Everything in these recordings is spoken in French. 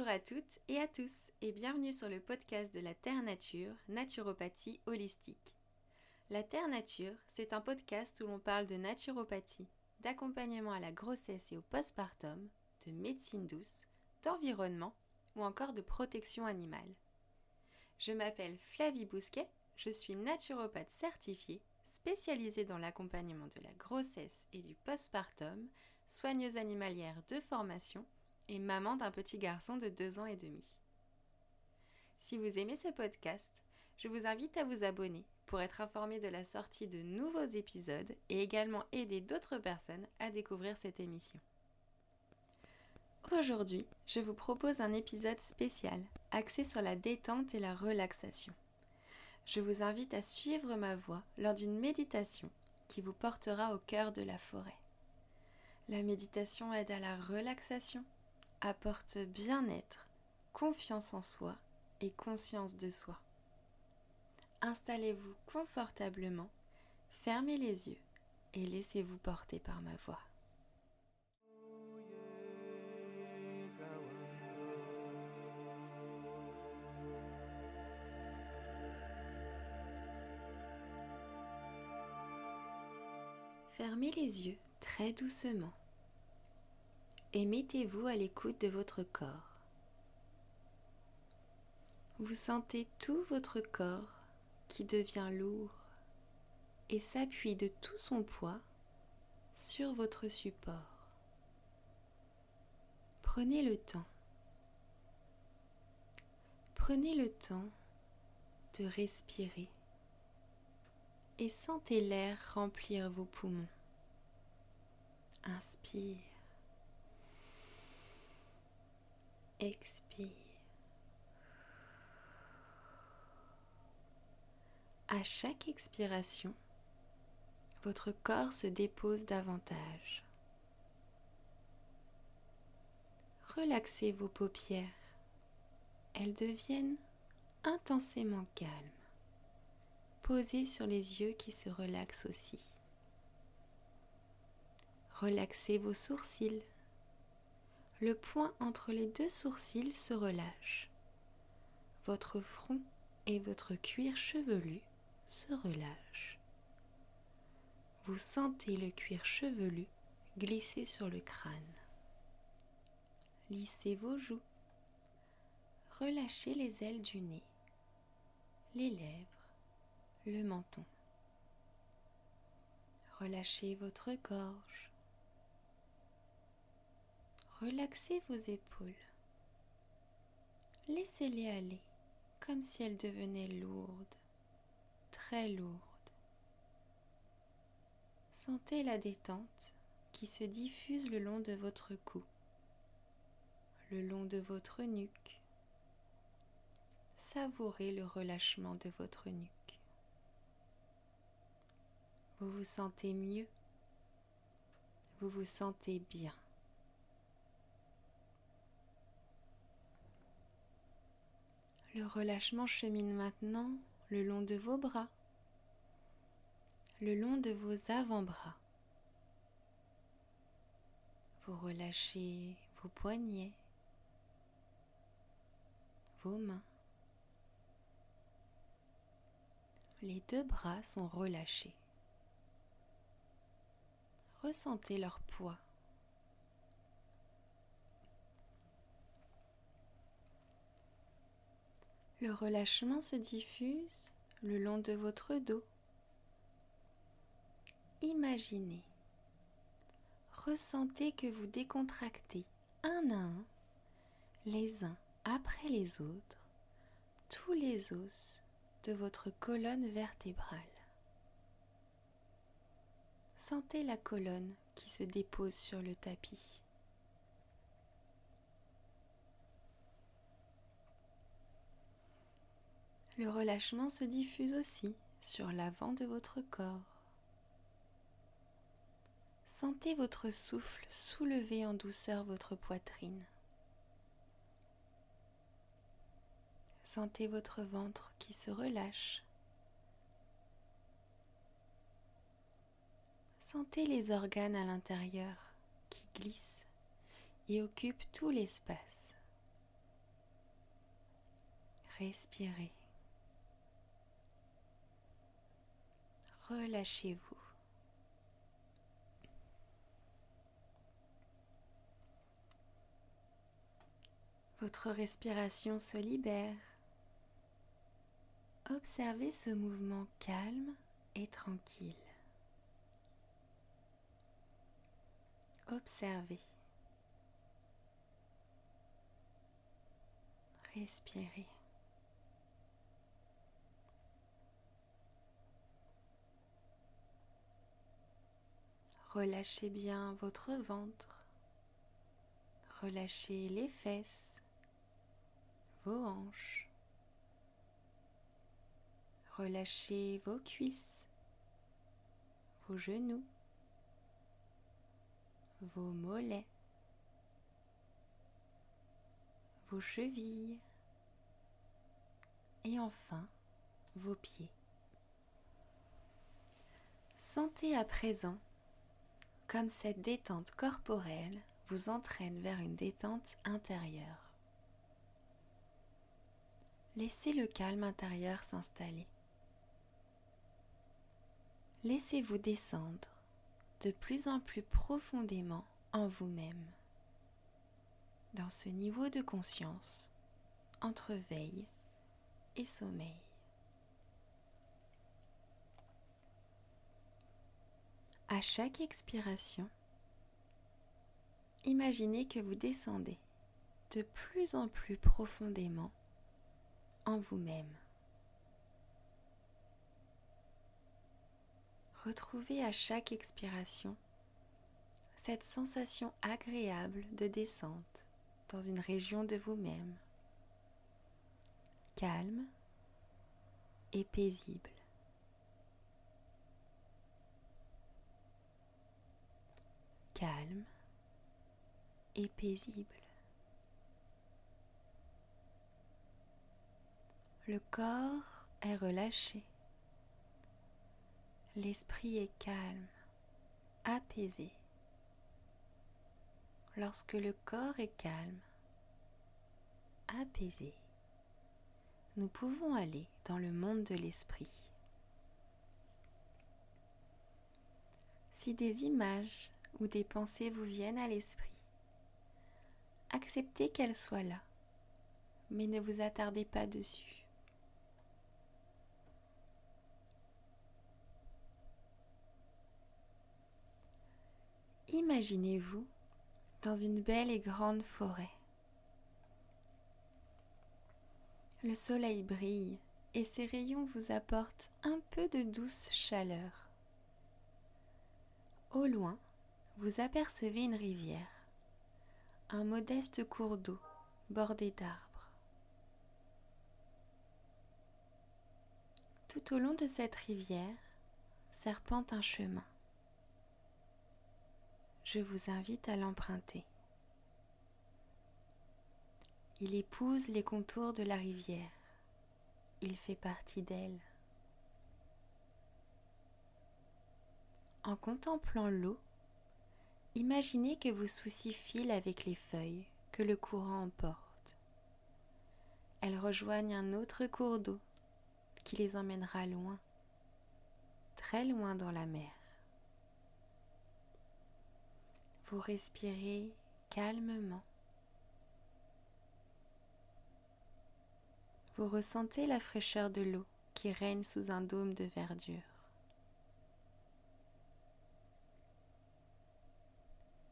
Bonjour à toutes et à tous et bienvenue sur le podcast de la Terre Nature, Naturopathie Holistique. La Terre Nature, c'est un podcast où l'on parle de naturopathie, d'accompagnement à la grossesse et au postpartum, de médecine douce, d'environnement ou encore de protection animale. Je m'appelle Flavie Bousquet, je suis naturopathe certifiée, spécialisée dans l'accompagnement de la grossesse et du postpartum, soigneuse animalière de formation et maman d'un petit garçon de 2 ans et demi. Si vous aimez ce podcast, je vous invite à vous abonner pour être informé de la sortie de nouveaux épisodes et également aider d'autres personnes à découvrir cette émission. Aujourd'hui, je vous propose un épisode spécial axé sur la détente et la relaxation. Je vous invite à suivre ma voix lors d'une méditation qui vous portera au cœur de la forêt. La méditation aide à la relaxation apporte bien-être, confiance en soi et conscience de soi. Installez-vous confortablement, fermez les yeux et laissez-vous porter par ma voix. Fermez les yeux très doucement et mettez-vous à l'écoute de votre corps. Vous sentez tout votre corps qui devient lourd et s'appuie de tout son poids sur votre support. Prenez le temps. Prenez le temps de respirer et sentez l'air remplir vos poumons. Inspire. Expire. À chaque expiration, votre corps se dépose davantage. Relaxez vos paupières. Elles deviennent intensément calmes. Posez sur les yeux qui se relaxent aussi. Relaxez vos sourcils le point entre les deux sourcils se relâche. Votre front et votre cuir chevelu se relâchent. Vous sentez le cuir chevelu glisser sur le crâne. Lissez vos joues. Relâchez les ailes du nez, les lèvres, le menton. Relâchez votre gorge, Relaxez vos épaules. Laissez-les aller comme si elles devenaient lourdes, très lourdes. Sentez la détente qui se diffuse le long de votre cou, le long de votre nuque. Savourez le relâchement de votre nuque. Vous vous sentez mieux, vous vous sentez bien. Le relâchement chemine maintenant le long de vos bras, le long de vos avant-bras. Vous relâchez vos poignets, vos mains. Les deux bras sont relâchés. Ressentez leur poids Le relâchement se diffuse le long de votre dos. Imaginez, ressentez que vous décontractez un à un, les uns après les autres, tous les os de votre colonne vertébrale. Sentez la colonne qui se dépose sur le tapis. Le relâchement se diffuse aussi sur l'avant de votre corps. Sentez votre souffle soulever en douceur votre poitrine. Sentez votre ventre qui se relâche. Sentez les organes à l'intérieur qui glissent et occupent tout l'espace. Respirez. Relâchez-vous. Votre respiration se libère. Observez ce mouvement calme et tranquille. Observez. Respirez. Relâchez bien votre ventre. Relâchez les fesses, vos hanches. Relâchez vos cuisses, vos genoux, vos mollets, vos chevilles et enfin vos pieds. Sentez à présent comme cette détente corporelle vous entraîne vers une détente intérieure. Laissez le calme intérieur s'installer. Laissez-vous descendre de plus en plus profondément en vous-même, dans ce niveau de conscience entre veille et sommeil. À chaque expiration, imaginez que vous descendez de plus en plus profondément en vous-même. Retrouvez à chaque expiration cette sensation agréable de descente dans une région de vous-même, calme et paisible. Calme et paisible. Le corps est relâché. L'esprit est calme, apaisé. Lorsque le corps est calme, apaisé, nous pouvons aller dans le monde de l'esprit. Si des images ou des pensées vous viennent à l'esprit, acceptez qu'elles soient là, mais ne vous attardez pas dessus. Imaginez-vous dans une belle et grande forêt. Le soleil brille et ses rayons vous apportent un peu de douce chaleur. Au loin, vous apercevez une rivière, un modeste cours d'eau bordé d'arbres. Tout au long de cette rivière serpente un chemin. Je vous invite à l'emprunter. Il épouse les contours de la rivière. Il fait partie d'elle. En contemplant l'eau, Imaginez que vos soucis filent avec les feuilles que le courant emporte. Elles rejoignent un autre cours d'eau qui les emmènera loin, très loin dans la mer. Vous respirez calmement. Vous ressentez la fraîcheur de l'eau qui règne sous un dôme de verdure.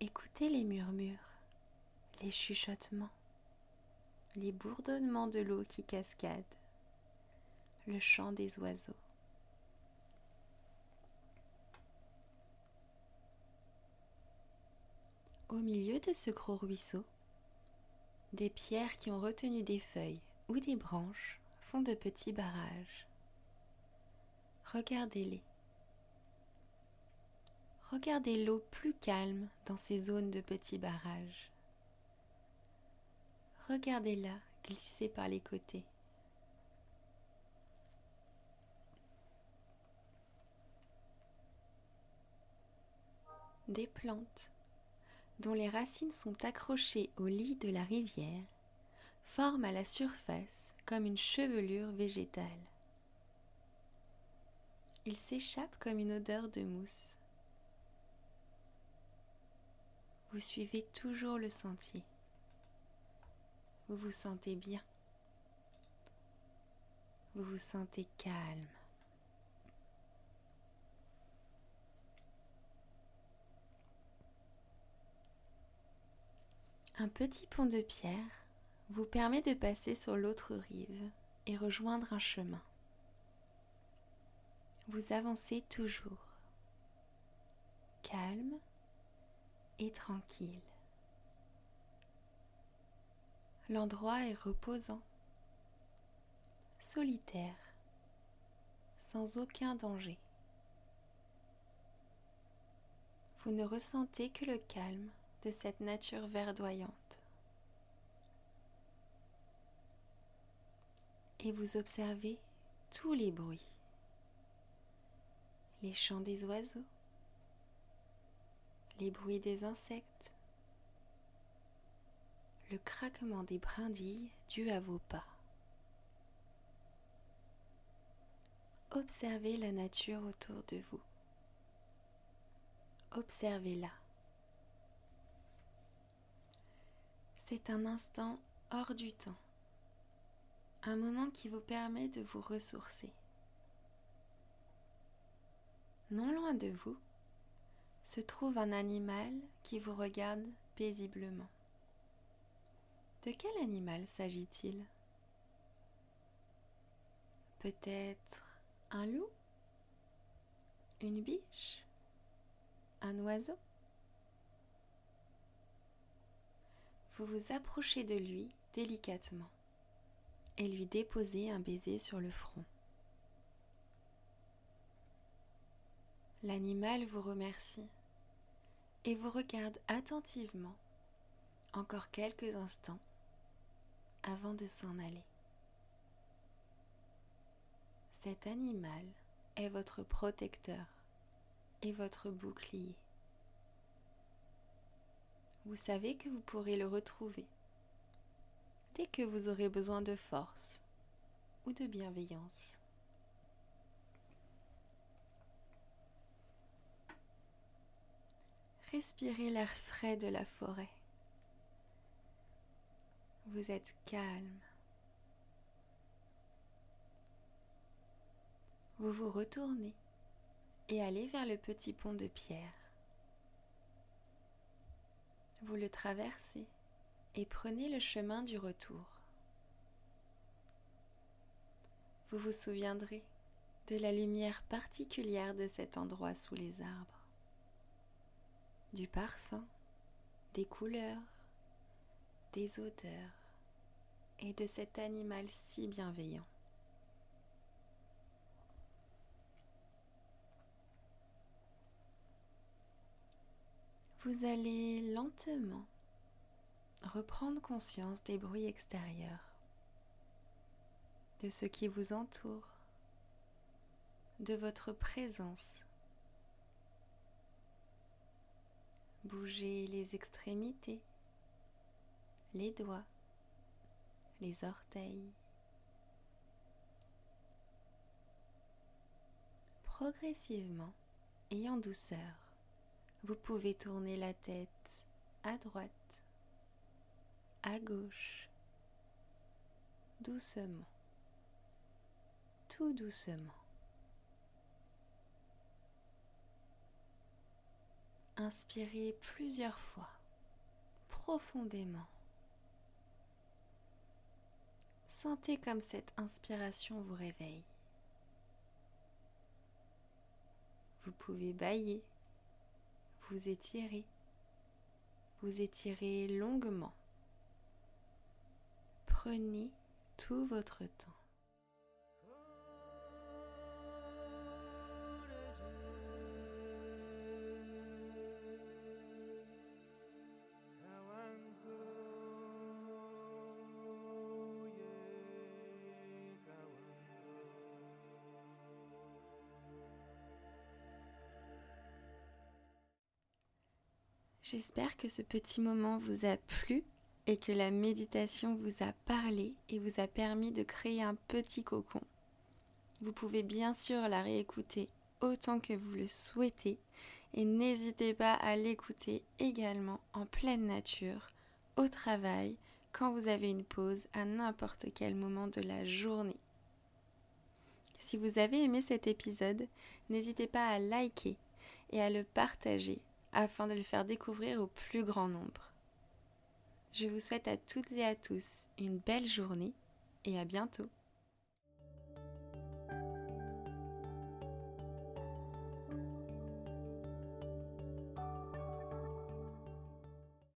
Écoutez les murmures, les chuchotements, les bourdonnements de l'eau qui cascade, le chant des oiseaux. Au milieu de ce gros ruisseau, des pierres qui ont retenu des feuilles ou des branches font de petits barrages. Regardez-les. Regardez l'eau plus calme dans ces zones de petits barrages. Regardez-la glisser par les côtés. Des plantes dont les racines sont accrochées au lit de la rivière forment à la surface comme une chevelure végétale. Il s'échappe comme une odeur de mousse. Vous suivez toujours le sentier. Vous vous sentez bien. Vous vous sentez calme. Un petit pont de pierre vous permet de passer sur l'autre rive et rejoindre un chemin. Vous avancez toujours, calme et tranquille. L'endroit est reposant, solitaire, sans aucun danger. Vous ne ressentez que le calme de cette nature verdoyante. Et vous observez tous les bruits, les chants des oiseaux, les bruits des insectes, le craquement des brindilles dû à vos pas. Observez la nature autour de vous. Observez-la. C'est un instant hors du temps, un moment qui vous permet de vous ressourcer. Non loin de vous se trouve un animal qui vous regarde paisiblement. De quel animal s'agit-il? Peut-être un loup? Une biche? Un oiseau? Vous vous approchez de lui délicatement et lui déposez un baiser sur le front. L'animal vous remercie et vous regarde attentivement encore quelques instants avant de s'en aller. Cet animal est votre protecteur et votre bouclier. Vous savez que vous pourrez le retrouver dès que vous aurez besoin de force ou de bienveillance. Respirez l'air frais de la forêt. Vous êtes calme. Vous vous retournez et allez vers le petit pont de pierre. Vous le traversez et prenez le chemin du retour. Vous vous souviendrez de la lumière particulière de cet endroit sous les arbres, du parfum, des couleurs, des odeurs et de cet animal si bienveillant. Vous allez lentement reprendre conscience des bruits extérieurs, de ce qui vous entoure, de votre présence. Bougez les extrémités, les doigts, les orteils. Progressivement et en douceur, vous pouvez tourner la tête à droite, à gauche, doucement, tout doucement. Inspirez plusieurs fois, profondément. Sentez comme cette inspiration vous réveille. Vous pouvez bailler, vous étirez, vous étirez longuement. Prenez tout votre temps. J'espère que ce petit moment vous a plu et que la méditation vous a parlé et vous a permis de créer un petit cocon. Vous pouvez bien sûr la réécouter autant que vous le souhaitez et n'hésitez pas à l'écouter également en pleine nature, au travail, quand vous avez une pause à n'importe quel moment de la journée. Si vous avez aimé cet épisode, n'hésitez pas à liker et à le partager afin de le faire découvrir au plus grand nombre. Je vous souhaite à toutes et à tous une belle journée et à bientôt.